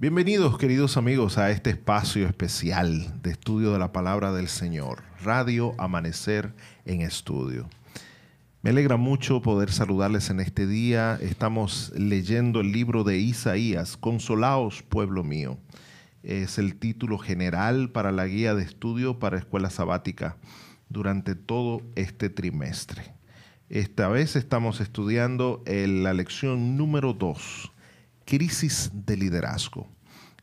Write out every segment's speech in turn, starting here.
Bienvenidos queridos amigos a este espacio especial de estudio de la palabra del Señor, Radio Amanecer en Estudio. Me alegra mucho poder saludarles en este día. Estamos leyendo el libro de Isaías, Consolaos, pueblo mío. Es el título general para la guía de estudio para escuela sabática durante todo este trimestre. Esta vez estamos estudiando la lección número 2, crisis de liderazgo.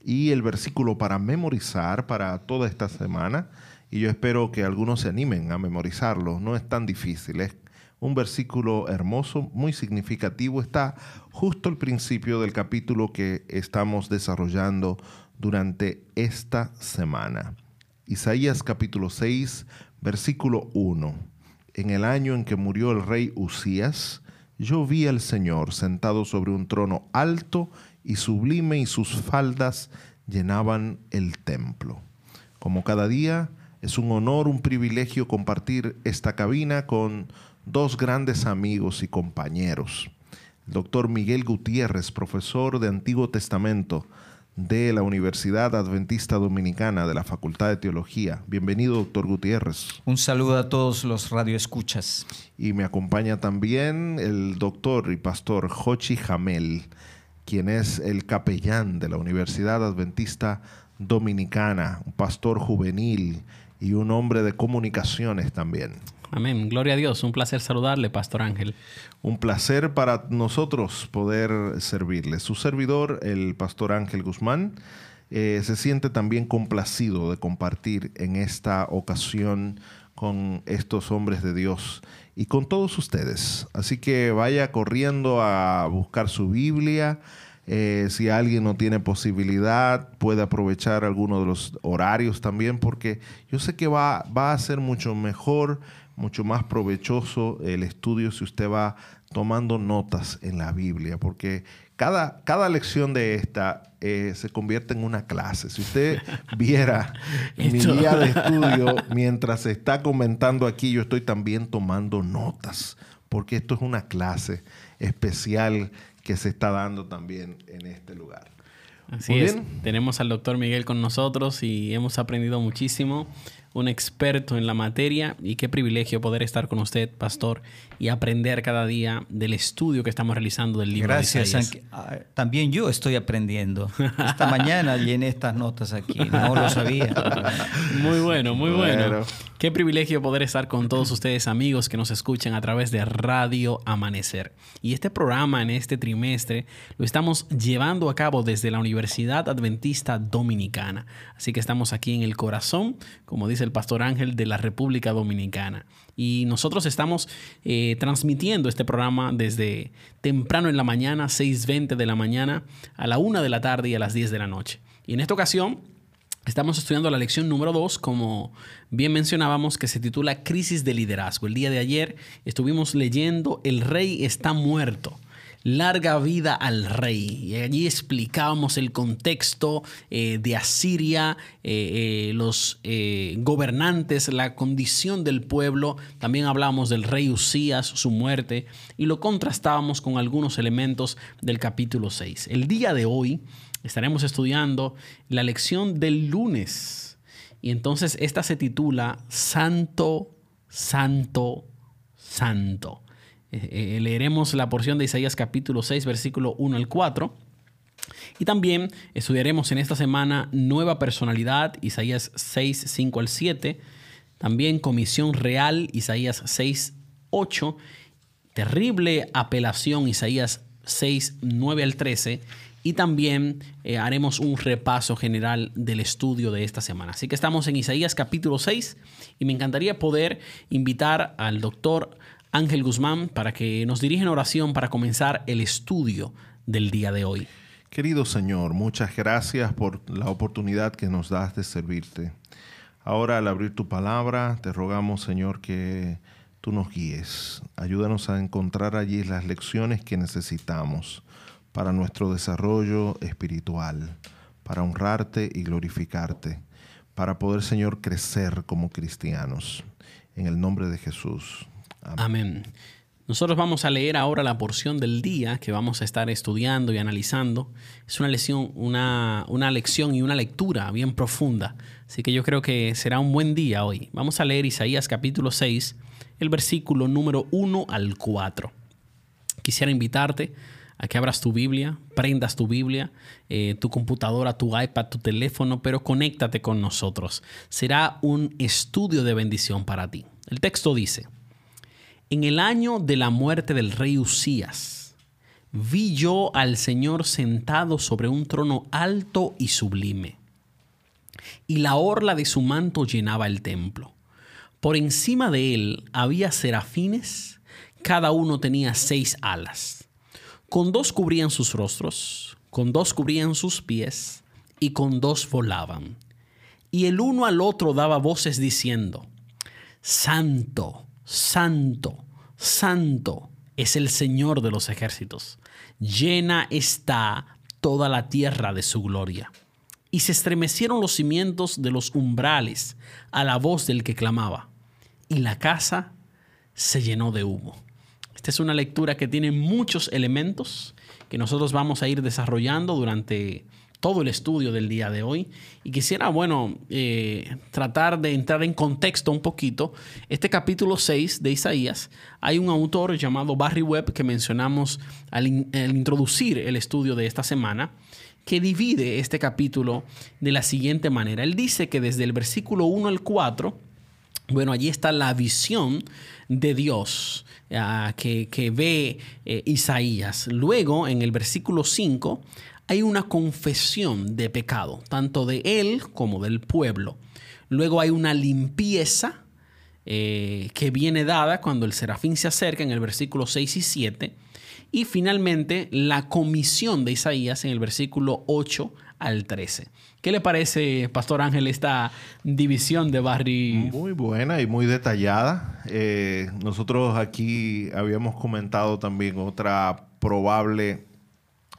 Y el versículo para memorizar para toda esta semana, y yo espero que algunos se animen a memorizarlo, no es tan difícil, es un versículo hermoso, muy significativo, está justo al principio del capítulo que estamos desarrollando durante esta semana. Isaías capítulo 6, versículo 1. En el año en que murió el rey Usías, yo vi al Señor sentado sobre un trono alto y sublime y sus faldas llenaban el templo. Como cada día, es un honor, un privilegio compartir esta cabina con dos grandes amigos y compañeros. El doctor Miguel Gutiérrez, profesor de Antiguo Testamento de la Universidad Adventista Dominicana de la Facultad de Teología. Bienvenido, doctor Gutiérrez. Un saludo a todos los radioescuchas. Y me acompaña también el doctor y pastor Jochi Jamel, quien es el capellán de la Universidad Adventista Dominicana, un pastor juvenil y un hombre de comunicaciones también. Amén. Gloria a Dios. Un placer saludarle, Pastor Ángel. Un placer para nosotros poder servirle. Su servidor, el Pastor Ángel Guzmán, eh, se siente también complacido de compartir en esta ocasión con estos hombres de Dios y con todos ustedes. Así que vaya corriendo a buscar su Biblia. Eh, si alguien no tiene posibilidad, puede aprovechar alguno de los horarios también, porque yo sé que va, va a ser mucho mejor mucho más provechoso el estudio si usted va tomando notas en la Biblia, porque cada, cada lección de esta eh, se convierte en una clase. Si usted viera mi día de estudio mientras se está comentando aquí, yo estoy también tomando notas, porque esto es una clase especial que se está dando también en este lugar. Así es. Tenemos al doctor Miguel con nosotros y hemos aprendido muchísimo un experto en la materia y qué privilegio poder estar con usted, pastor, y aprender cada día del estudio que estamos realizando del libro. Gracias. De ah, También yo estoy aprendiendo. Esta mañana llené estas notas aquí, no lo sabía. Muy bueno, muy bueno. Qué privilegio poder estar con todos ustedes amigos que nos escuchan a través de Radio Amanecer. Y este programa en este trimestre lo estamos llevando a cabo desde la Universidad Adventista Dominicana. Así que estamos aquí en el corazón, como dice el pastor Ángel, de la República Dominicana. Y nosotros estamos eh, transmitiendo este programa desde temprano en la mañana, 6.20 de la mañana, a la 1 de la tarde y a las 10 de la noche. Y en esta ocasión Estamos estudiando la lección número 2, como bien mencionábamos, que se titula Crisis de Liderazgo. El día de ayer estuvimos leyendo El rey está muerto. Larga vida al rey. Y allí explicábamos el contexto eh, de Asiria, eh, eh, los gobernantes, la condición del pueblo. También hablábamos del rey Usías, su muerte, y lo contrastábamos con algunos elementos del capítulo 6. El día de hoy estaremos estudiando la lección del lunes. Y entonces esta se titula Santo, Santo, Santo. Eh, eh, leeremos la porción de Isaías capítulo 6, versículo 1 al 4. Y también estudiaremos en esta semana Nueva Personalidad, Isaías 6, 5 al 7. También Comisión Real, Isaías 6, 8. Terrible Apelación, Isaías 6, 9 al 13 y también eh, haremos un repaso general del estudio de esta semana. Así que estamos en Isaías capítulo 6 y me encantaría poder invitar al doctor Ángel Guzmán para que nos dirija en oración para comenzar el estudio del día de hoy. Querido Señor, muchas gracias por la oportunidad que nos das de servirte. Ahora al abrir tu palabra, te rogamos Señor que tú nos guíes. Ayúdanos a encontrar allí las lecciones que necesitamos para nuestro desarrollo espiritual, para honrarte y glorificarte, para poder, Señor, crecer como cristianos. En el nombre de Jesús. Amén. Nosotros vamos a leer ahora la porción del día que vamos a estar estudiando y analizando. Es una lección, una, una lección y una lectura bien profunda. Así que yo creo que será un buen día hoy. Vamos a leer Isaías capítulo 6, el versículo número 1 al 4. Quisiera invitarte a que abras tu Biblia, prendas tu Biblia, eh, tu computadora, tu iPad, tu teléfono, pero conéctate con nosotros. Será un estudio de bendición para ti. El texto dice, en el año de la muerte del rey Usías, vi yo al Señor sentado sobre un trono alto y sublime, y la orla de su manto llenaba el templo. Por encima de él había serafines, cada uno tenía seis alas. Con dos cubrían sus rostros, con dos cubrían sus pies, y con dos volaban. Y el uno al otro daba voces diciendo, Santo, Santo, Santo es el Señor de los ejércitos. Llena está toda la tierra de su gloria. Y se estremecieron los cimientos de los umbrales a la voz del que clamaba. Y la casa se llenó de humo. Esta es una lectura que tiene muchos elementos que nosotros vamos a ir desarrollando durante todo el estudio del día de hoy. Y quisiera, bueno, eh, tratar de entrar en contexto un poquito. Este capítulo 6 de Isaías, hay un autor llamado Barry Webb que mencionamos al, introducir el estudio de esta semana que divide este capítulo de la siguiente manera. Él dice que desde el versículo 1 al 4, bueno, allí está la visión de Dios ah, que, ve eh, Isaías. Luego, en el versículo 5, hay una confesión de pecado, tanto de él como del pueblo. Luego hay una limpieza eh, que viene dada cuando el serafín se acerca en el versículo 6 y 7. Y finalmente la comisión de Isaías en el versículo 8 al 13. ¿Qué le parece, Pastor Ángel, esta división de Barry? Muy buena y muy detallada. Eh, nosotros aquí habíamos comentado también otra probable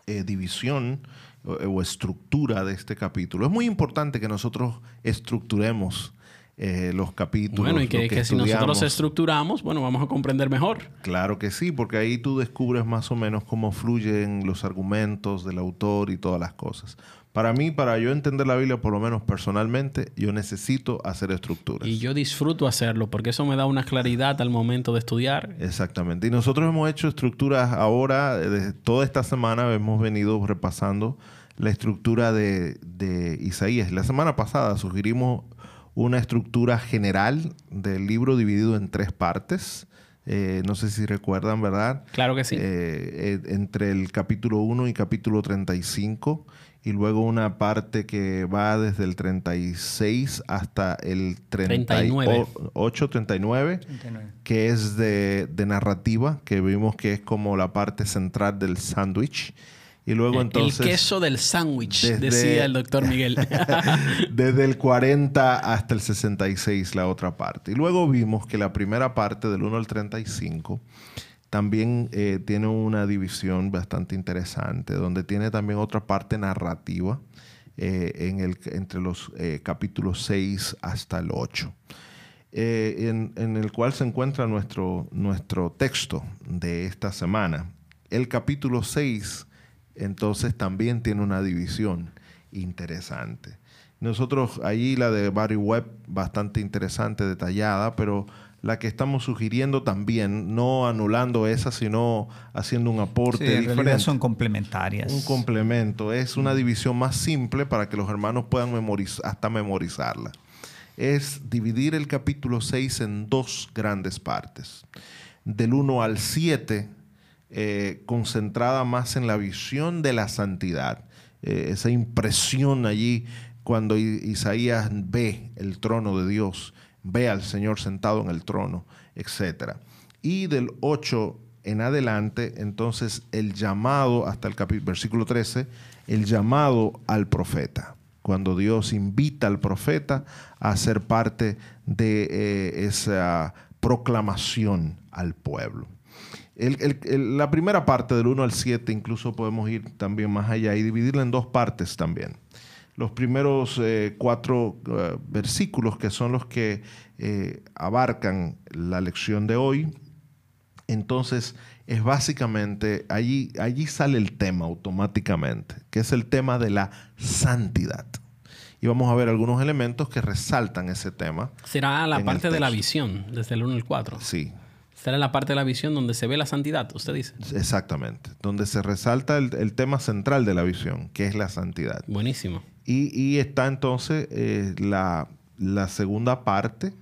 eh, división o, estructura de este capítulo. Es muy importante que nosotros estructuremos eh, los capítulos. Bueno, y que, si nosotros estructuramos, bueno, vamos a comprender mejor. Claro que sí, porque ahí tú descubres más o menos cómo fluyen los argumentos del autor y todas las cosas. Para mí, para yo entender la Biblia, por lo menos personalmente, yo necesito hacer estructuras. Y yo disfruto hacerlo porque eso me da una claridad al momento de estudiar. Exactamente. Y nosotros hemos hecho estructuras ahora, toda esta semana hemos venido repasando la estructura de, Isaías. La semana pasada sugerimos una estructura general del libro dividido en tres partes. Eh, no sé si recuerdan, ¿verdad? Claro que sí. Eh, eh, entre el capítulo 1 y capítulo 35 y luego una parte que va desde el 36 hasta el 38, 39, que es de, narrativa, que vimos que es como la parte central del sándwich. Y luego entonces... El queso del sándwich, decía el doctor Miguel. desde el 40 hasta el 66 la otra parte. Y luego vimos que la primera parte del 1 al 35 también eh, tiene una división bastante interesante, donde tiene también otra parte narrativa eh, en el, entre los eh, capítulos 6 hasta el 8, en, el cual se encuentra nuestro, nuestro texto de esta semana. El capítulo 6 entonces también tiene una división interesante. Nosotros ahí la de Barry Webb, bastante interesante, detallada, pero la que estamos sugiriendo también, no anulando esa, sino haciendo un aporte sí, en son complementarias. Un complemento. Es una división más simple para que los hermanos puedan hasta memorizarla. Es dividir el capítulo 6 en dos grandes partes. Del 1 al 7, eh, concentrada más en la visión de la santidad. Eh, esa impresión allí cuando Isaías ve el trono de Dios ve al Señor sentado en el trono, etc. Y del 8 en adelante, entonces el llamado, hasta el versículo 13, el llamado al profeta. Cuando Dios invita al profeta a ser parte de eh, esa proclamación al pueblo. la primera parte del 1 al 7 incluso podemos ir también más allá y dividirla en dos partes también los primeros eh, cuatro eh, versículos que son los que eh, abarcan la lección de hoy. Entonces, es básicamente, allí, allí sale el tema automáticamente, que es el tema de la santidad. Y vamos a ver algunos elementos que resaltan ese tema. Será la parte de la visión, desde el 1 al 4. Sí. Será la parte de la visión donde se ve la santidad, usted dice. Exactamente, donde se resalta el, tema central de la visión, que es la santidad. Buenísimo. Y, está entonces eh, la, segunda parte,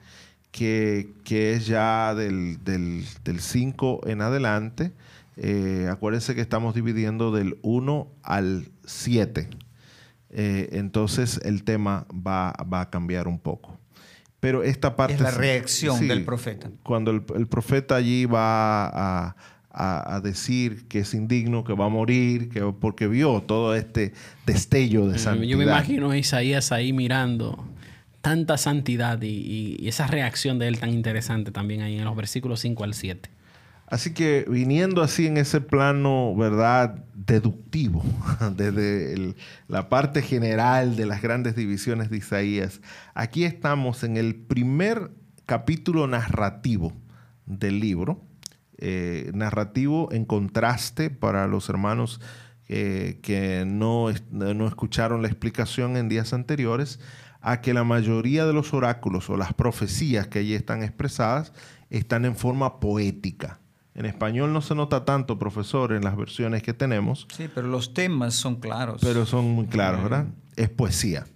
que, es ya del 5 en adelante. Eh, acuérdense que estamos dividiendo del 1 al 7. Eh, entonces el tema va, a cambiar un poco. Pero esta parte... Es la reacción del profeta. Cuando el, profeta allí va a, decir que es indigno, que va a morir, que, porque vio todo este destello de santidad. Yo me imagino a Isaías ahí mirando tanta santidad y, y, esa reacción de él tan interesante también ahí en los versículos 5 al 7. Así que viniendo así en ese plano, ¿verdad? Deductivo, desde la parte general de las grandes divisiones de Isaías, aquí estamos en el primer capítulo narrativo del libro, eh, narrativo en contraste para los hermanos eh, que no, no escucharon la explicación en días anteriores, a que la mayoría de los oráculos o las profecías que allí están expresadas están en forma poética en español no se nota tanto, profesor, en las versiones que tenemos. Sí, pero los temas son claros. Pero son muy claros, ¿verdad? Es poesía.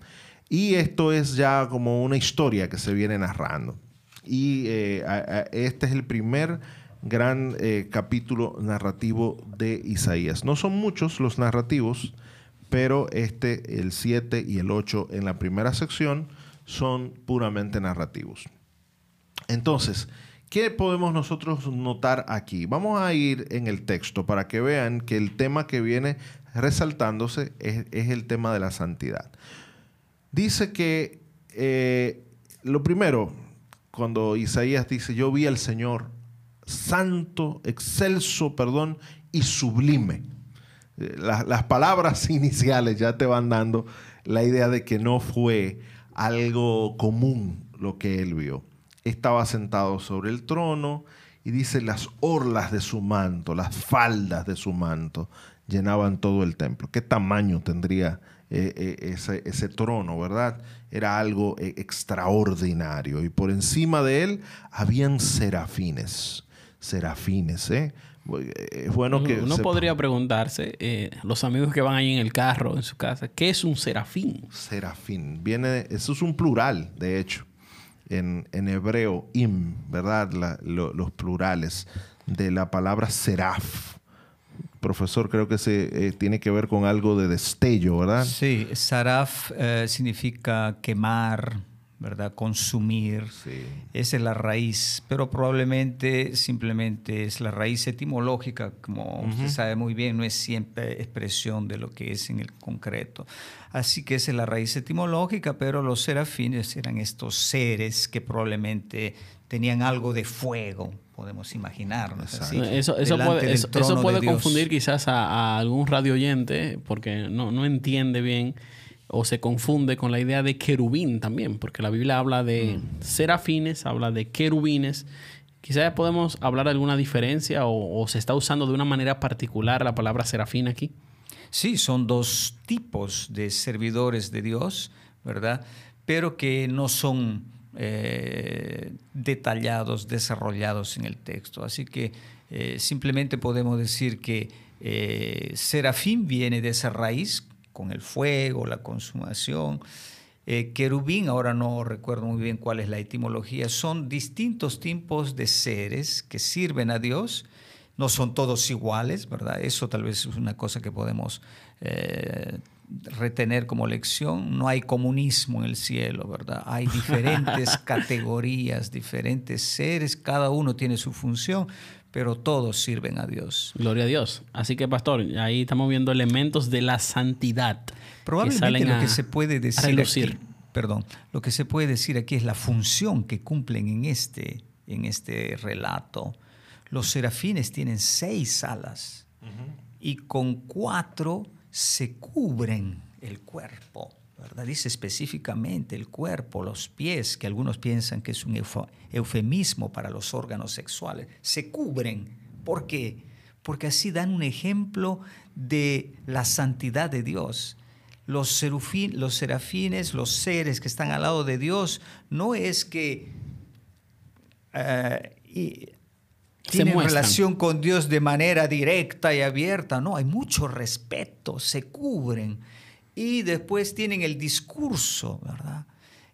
Y esto es ya como una historia que se viene narrando. Y eh, este es el primer gran eh, capítulo narrativo de Isaías. No son muchos los narrativos, pero este, el 7 y el 8 en la primera sección son puramente narrativos. Entonces, ¿Qué podemos nosotros notar aquí? Vamos a ir en el texto para que vean que el tema que viene resaltándose es, el tema de la santidad. Dice que eh, lo primero, cuando Isaías dice, yo vi al Señor santo, excelso, perdón, y sublime. Eh, las palabras iniciales ya te van dando la idea de que no fue algo común lo que él vio estaba sentado sobre el trono y dice las orlas de su manto, las faldas de su manto llenaban todo el templo. ¿Qué tamaño tendría eh, eh, ese, trono, verdad? Era algo extraordinario. Y por encima de él habían serafines. Serafines, ¿eh? bueno que... Uno podría preguntarse, los amigos que van ahí en el carro, en su casa, ¿qué es un serafín? Serafín. Viene, eso es un plural, de hecho en, hebreo, im, ¿verdad? los plurales de la palabra seraf. Profesor, creo que se eh, tiene que ver con algo de destello, ¿verdad? Sí, saraf eh, significa quemar, ¿verdad? Consumir. Esa es la raíz, pero probablemente simplemente es la raíz etimológica, como usted sabe muy bien, no es siempre expresión de lo que es en el concreto. Así que esa es la raíz etimológica, pero los serafines eran estos seres que probablemente tenían algo de fuego, podemos imaginarnos. Eso, puede, confundir quizás a, algún radio oyente, porque no, no entiende bien o se confunde con la idea de querubín también, porque la Biblia habla de mm. serafines, habla de querubines. Quizás podemos hablar de alguna diferencia o, se está usando de una manera particular la palabra serafín aquí. Sí, son dos tipos de servidores de Dios, ¿verdad? Pero que no son eh, detallados, desarrollados en el texto. Así que eh, simplemente podemos decir que eh, serafín viene de esa raíz con el fuego, la consumación. Eh, querubín, ahora no recuerdo muy bien cuál es la etimología, son distintos tipos de seres que sirven a Dios. No son todos iguales, ¿verdad? Eso tal vez es una cosa que podemos eh, retener como lección. No hay comunismo en el cielo, ¿verdad? Hay diferentes categorías, diferentes seres, cada uno tiene su función, pero todos sirven a Dios. Gloria a Dios. Así que, pastor, ahí estamos viendo elementos de la santidad. Probablemente lo que se puede decir aquí, perdón, lo que se puede decir aquí es la función que cumplen en este, en este relato. Los serafines tienen seis alas y con cuatro se cubren el cuerpo. Dice específicamente el cuerpo, los pies, que algunos piensan que es un eufemismo para los órganos sexuales, se cubren. ¿Por qué? Porque así dan un ejemplo de la santidad de Dios. Los, los serafines, los seres que están al lado de Dios, no es que eh, tienen relación con Dios de manera directa y abierta, no, hay mucho respeto, se cubren y después tienen el discurso, ¿verdad?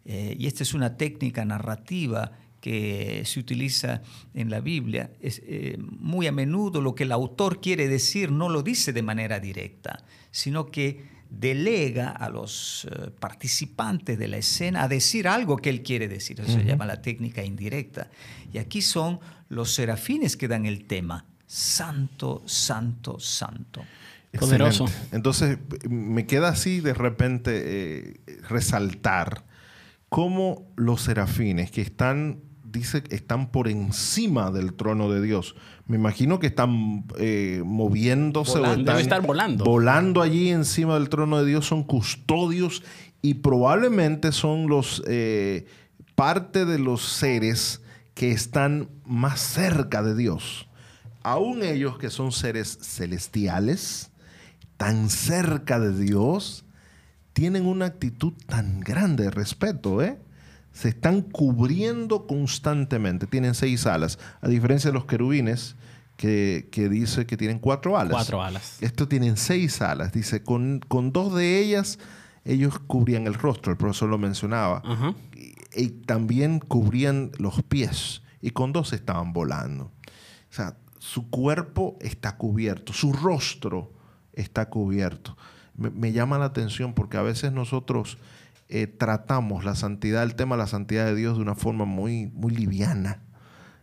Eh, y esta es una técnica narrativa que se utiliza en la Biblia. Es, eh, muy a menudo lo que el autor quiere decir no lo dice de manera directa, sino que delega a los eh, participantes de la escena a decir algo que él quiere decir. Eso se llama la técnica indirecta. Y aquí son los serafines que dan el tema. Santo, santo, santo. Poderoso. Entonces, me queda así de repente eh, resaltar cómo los serafines que están, dice, están por encima del trono de Dios. Me imagino que están eh, moviéndose o están estar volando. volando allí encima del trono de Dios. Son custodios y probablemente son los eh, parte de los seres que están más cerca de Dios. Aún ellos que son seres celestiales, tan cerca de Dios, tienen una actitud tan grande de respeto, ¿eh? Se están cubriendo constantemente. Tienen seis alas. A diferencia de los querubines, que, dice que tienen cuatro alas. Cuatro alas. Estos tienen seis alas. Dice, con, con dos de ellas, ellos cubrían el rostro. El profesor lo mencionaba. y, también cubrían los pies. Y con dos estaban volando. O sea, su cuerpo está cubierto. Su rostro está cubierto. Me, llama la atención porque a veces nosotros eh, tratamos la santidad, el tema de la santidad de Dios de una forma muy, muy liviana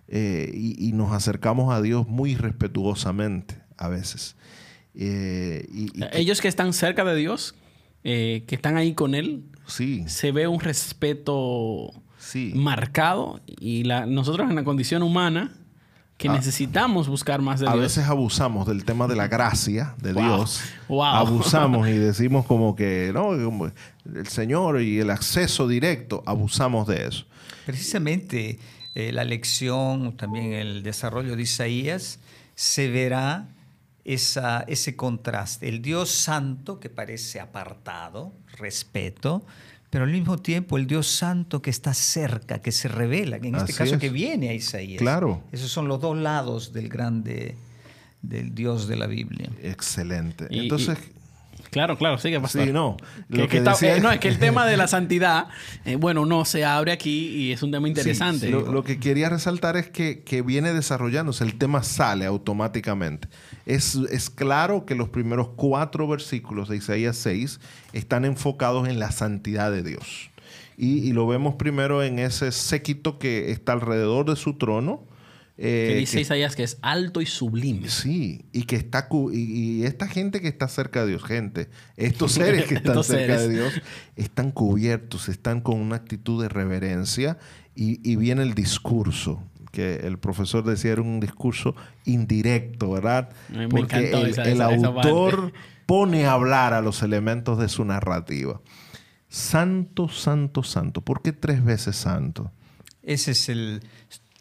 eh, y, nos acercamos a Dios muy respetuosamente a veces. Eh, Ellos que están cerca de Dios, que están ahí con Él, sí. se ve un respeto marcado y la, nosotros en la condición humana que ah. necesitamos buscar más de a Dios. A veces abusamos del tema de la gracia de Dios. Abusamos y decimos como que, no, el Señor y el acceso directo, abusamos de eso. Precisamente eh, la lección, también el desarrollo de Isaías, se verá esa, ese contraste. El Dios santo que parece apartado, respeto, pero al mismo tiempo el Dios Santo que está cerca, que se revela, que en este caso que viene a Isaías. Claro. Esos son los dos lados del grande, del Dios de la Biblia. Excelente. Entonces... Claro, claro, sigue pastor. Sí, no. Lo que, eh, no, es que el tema de la santidad, eh, bueno, no se abre aquí y es un tema interesante. lo, que quería resaltar es que, que, viene desarrollándose, el tema sale automáticamente. Es, es claro que los primeros cuatro versículos de Isaías 6 están enfocados en la santidad de Dios. Y, y lo vemos primero en ese séquito que está alrededor de su trono, eh, que dice Isaías que es alto y sublime. Sí, y que está y, esta gente que está cerca de Dios, gente, estos seres que están cerca de Dios, están cubiertos, están con una actitud de reverencia y, viene el discurso que el profesor decía era un discurso indirecto, ¿verdad? Porque el, autor pone a hablar a los elementos de su narrativa. Santo, santo, santo. ¿Por qué tres veces santo? Ese es el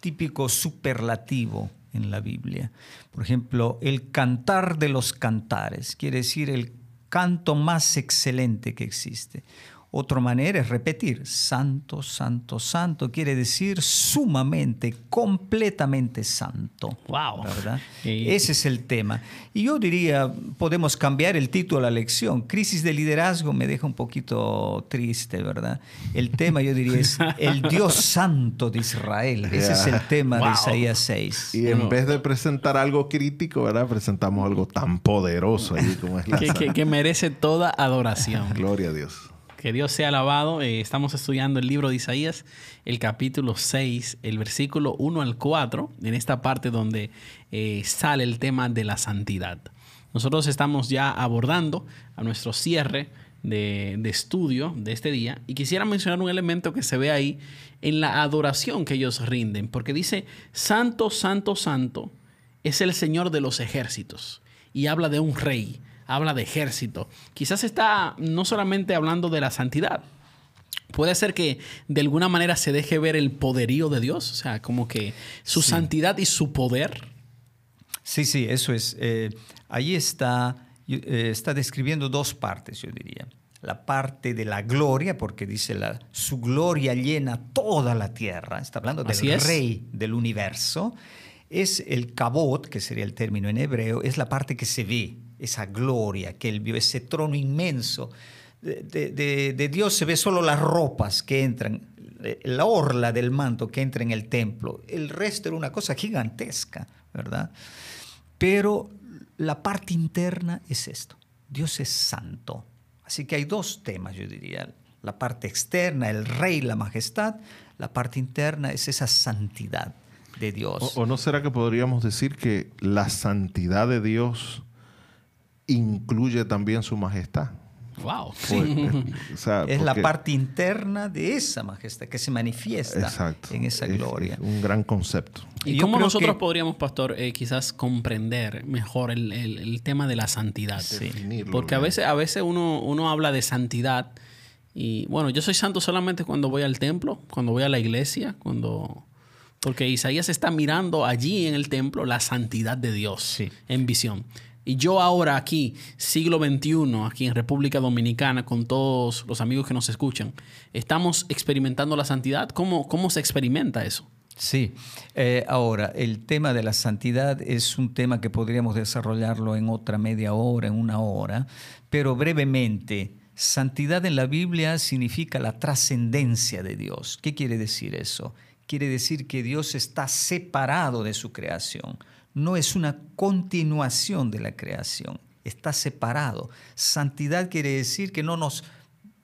típico superlativo en la Biblia. Por ejemplo, el cantar de los cantares, quiere decir el canto más excelente que existe. Otra manera es repetir, santo, santo, santo, quiere decir sumamente, completamente santo. Wow. ¿verdad? Ese es el tema. Y yo diría, podemos cambiar el título a la lección. Crisis de liderazgo me deja un poquito triste, ¿verdad? El tema, yo diría, es el Dios santo de Israel. Ese es el tema de Isaías 6. Y en vez de presentar algo crítico, ¿verdad? Presentamos algo tan poderoso ahí como es la que, que merece toda adoración. Gloria a Dios. Que Dios sea alabado. Eh, estamos estudiando el libro de Isaías, el capítulo 6, el versículo 1 al 4, en esta parte donde eh, sale el tema de la santidad. Nosotros estamos ya abordando a nuestro cierre de, de, estudio de este día y quisiera mencionar un elemento que se ve ahí en la adoración que ellos rinden, porque dice, Santo, Santo, Santo es el Señor de los ejércitos y habla de un rey habla de ejército. Quizás está no solamente hablando de la santidad. Puede ser que de alguna manera se deje ver el poderío de Dios, o sea, como que su santidad y su poder. Sí, sí, eso es. Eh, ahí está, eh, está describiendo dos partes, yo diría. La parte de la gloria, porque dice la, su gloria llena toda la tierra. Está hablando del rey del universo. Es el cabot, que sería el término en hebreo, es la parte que se ve, esa gloria que él vio, ese trono inmenso. de Dios se ve solo las ropas que entran, la orla del manto que entra en el templo. El resto era una cosa gigantesca, ¿verdad? Pero la parte interna es esto. Dios es santo. Así que hay dos temas, yo diría. La parte externa, el rey, la majestad. La parte interna es esa santidad de Dios. ¿O, no será que podríamos decir que la santidad de Dios incluye también su majestad? Wow. es la parte interna de esa majestad que se manifiesta en esa gloria. un gran concepto. ¿Y, cómo nosotros podríamos, pastor, eh, quizás comprender mejor el, tema de la santidad? Porque a veces, a veces uno, uno habla de santidad y bueno, yo soy santo solamente cuando voy al templo, cuando voy a la iglesia, cuando... Porque Isaías está mirando allí en el templo la santidad de Dios en visión. Y yo ahora aquí, siglo XXI, aquí en República Dominicana, con todos los amigos que nos escuchan, estamos experimentando la santidad. ¿Cómo, cómo se experimenta eso? Sí, eh, ahora el tema de la santidad es un tema que podríamos desarrollarlo en otra media hora, en una hora, pero brevemente, santidad en la Biblia significa la trascendencia de Dios. ¿Qué quiere decir eso? Quiere decir que Dios está separado de su creación no es una continuación de la creación, está separado. Santidad quiere decir que no nos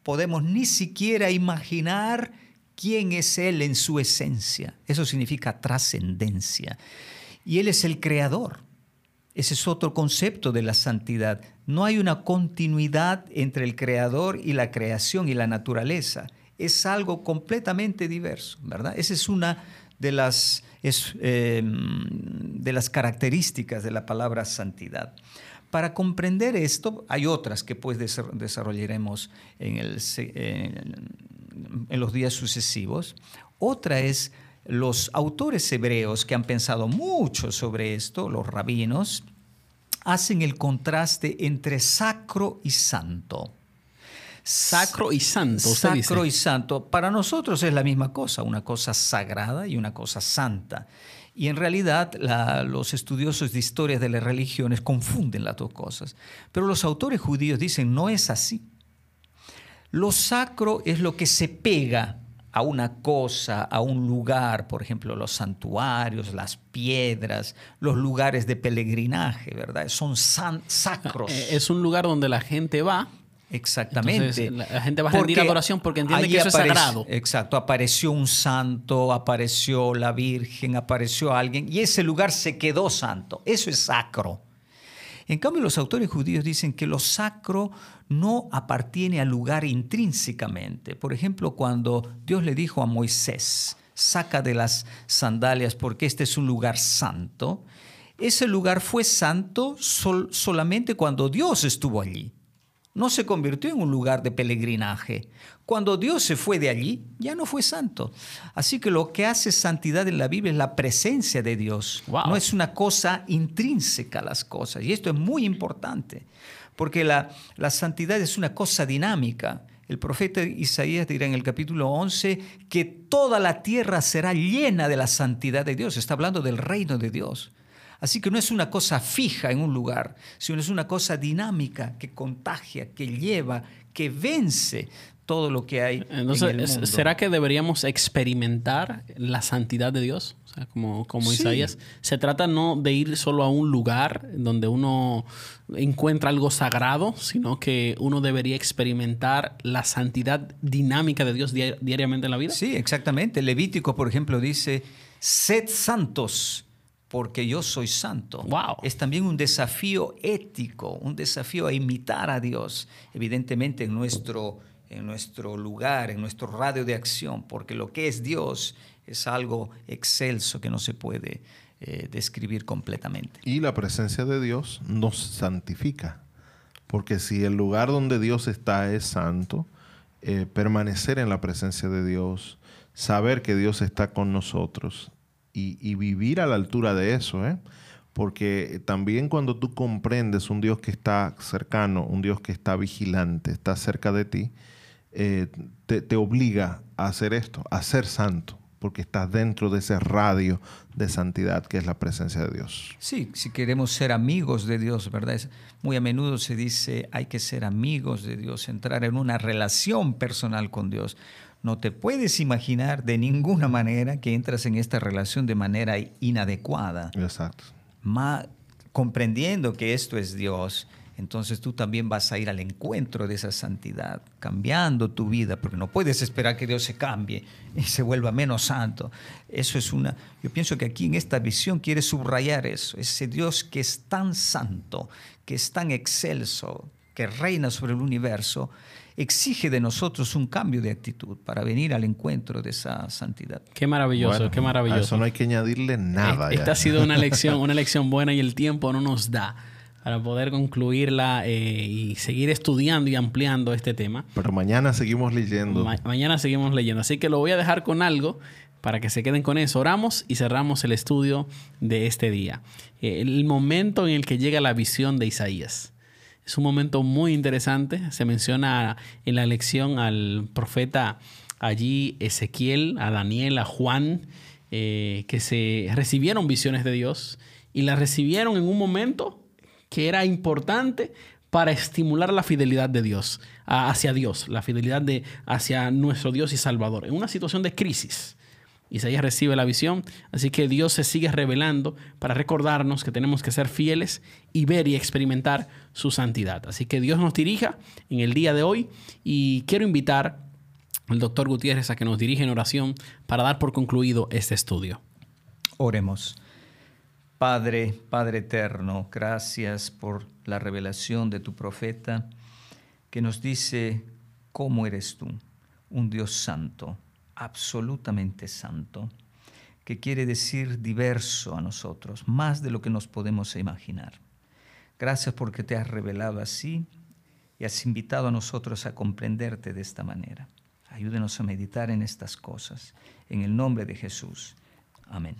podemos ni siquiera imaginar quién es Él en su esencia. Eso significa trascendencia. Y Él es el creador. Ese es otro concepto de la santidad. No hay una continuidad entre el creador y la creación y la naturaleza. Es algo completamente diverso, ¿verdad? Esa es una de las, em, de las características de la palabra santidad. Para comprender esto, hay otras que pues desarrollaremos en, el, en los días sucesivos. Otra es los autores hebreos que han pensado mucho sobre esto, los rabinos, hacen el contraste entre sacro y santo. Sacro y santo. Sacro y santo. Para nosotros es la misma cosa, una cosa sagrada y una cosa santa. Y en realidad los estudiosos de historias de las religiones confunden las dos cosas. Pero los autores judíos dicen, no es así. Lo sacro es lo que se pega a una cosa, a un lugar, por ejemplo, los santuarios, las piedras, los lugares de peregrinaje, ¿verdad? Son sacros. Es un lugar donde la gente va Exactamente. la gente va a rendir adoración porque entiende que eso es sagrado. Exacto. Apareció un santo, apareció la Virgen, apareció alguien y ese lugar se quedó santo. Eso es sacro. En cambio, los autores judíos dicen que lo sacro no appartiene al lugar intrínsecamente. Por ejemplo, cuando Dios le dijo a Moisés, saca de las sandalias porque este es un lugar santo, ese lugar fue santo solamente cuando Dios estuvo allí no se convirtió en un lugar de peregrinaje. Cuando Dios se fue de allí, ya no fue santo. Así que lo que hace santidad en la Biblia es la presencia de Dios. No es una cosa intrínseca a las cosas. Y esto es muy importante, porque la, la santidad es una cosa dinámica. El profeta Isaías dirá en el capítulo 11 que toda la tierra será llena de la santidad de Dios. Está hablando del reino de Dios. Así que no es una cosa fija en un lugar, sino es una cosa dinámica que contagia, que lleva, que vence todo lo que hay. Entonces, en el mundo. ¿será que deberíamos experimentar la santidad de Dios? O sea, como, como Isaías, se trata no de ir solo a un lugar donde uno encuentra algo sagrado, sino que uno debería experimentar la santidad dinámica de Dios diariamente en la vida. Sí, exactamente. Levítico, por ejemplo, dice, sed santos porque yo soy santo. Wow. Es también un desafío ético, un desafío a imitar a Dios, evidentemente en nuestro, en nuestro lugar, en nuestro radio de acción, porque lo que es Dios es algo excelso que no se puede eh, describir completamente. Y la presencia de Dios nos santifica, porque si el lugar donde Dios está es santo, eh, permanecer en la presencia de Dios, saber que Dios está con nosotros, y, vivir a la altura de eso, ¿eh? porque también cuando tú comprendes un Dios que está cercano, un Dios que está vigilante, está cerca de ti, eh, te, te, obliga a hacer esto, a ser santo, porque estás dentro de ese radio de santidad que es la presencia de Dios. Sí, si queremos ser amigos de Dios, ¿verdad? Es, muy a menudo se dice hay que ser amigos de Dios, entrar en una relación personal con Dios. No te puedes imaginar de ninguna manera que entras en esta relación de manera inadecuada. Exacto comprendiendo que esto es Dios, entonces tú también vas a ir al encuentro de esa santidad, cambiando tu vida, porque no puedes esperar que Dios se cambie y se vuelva menos santo. Eso es una, yo pienso que aquí en esta visión quiere subrayar eso, ese Dios que es tan santo, que es tan excelso, que reina sobre el universo, exige de nosotros un cambio de actitud para venir al encuentro de esa santidad. Qué maravilloso, qué maravilloso. A eso no hay que añadirle nada. Esta ha sido una lección, una lección buena y el tiempo no nos da para poder concluirla eh, y seguir estudiando y ampliando este tema. Pero mañana seguimos leyendo. mañana seguimos leyendo. Así que lo voy a dejar con algo para que se queden con eso. Oramos y cerramos el estudio de este día. Eh, el momento en el que llega la visión de Isaías. Es un momento muy interesante. Se menciona en la lección al profeta allí Ezequiel, a Daniel, a Juan, eh, que se recibieron visiones de Dios y las recibieron en un momento que era importante para estimular la fidelidad de Dios hacia Dios, la fidelidad de hacia nuestro Dios y Salvador, en una situación de crisis. Isaías recibe la visión, así que Dios se sigue revelando para recordarnos que tenemos que ser fieles y ver y experimentar su santidad. Así que Dios nos dirija en el día de hoy y quiero invitar al doctor Gutiérrez a que nos dirija en oración para dar por concluido este estudio. Oremos. Padre, Padre eterno, gracias por la revelación de tu profeta que nos dice cómo eres tú, un Dios santo absolutamente santo, que quiere decir diverso a nosotros, más de lo que nos podemos imaginar. Gracias porque te has revelado así y has invitado a nosotros a comprenderte de esta manera. Ayúdenos a meditar en estas cosas. En el nombre de Jesús. Amén.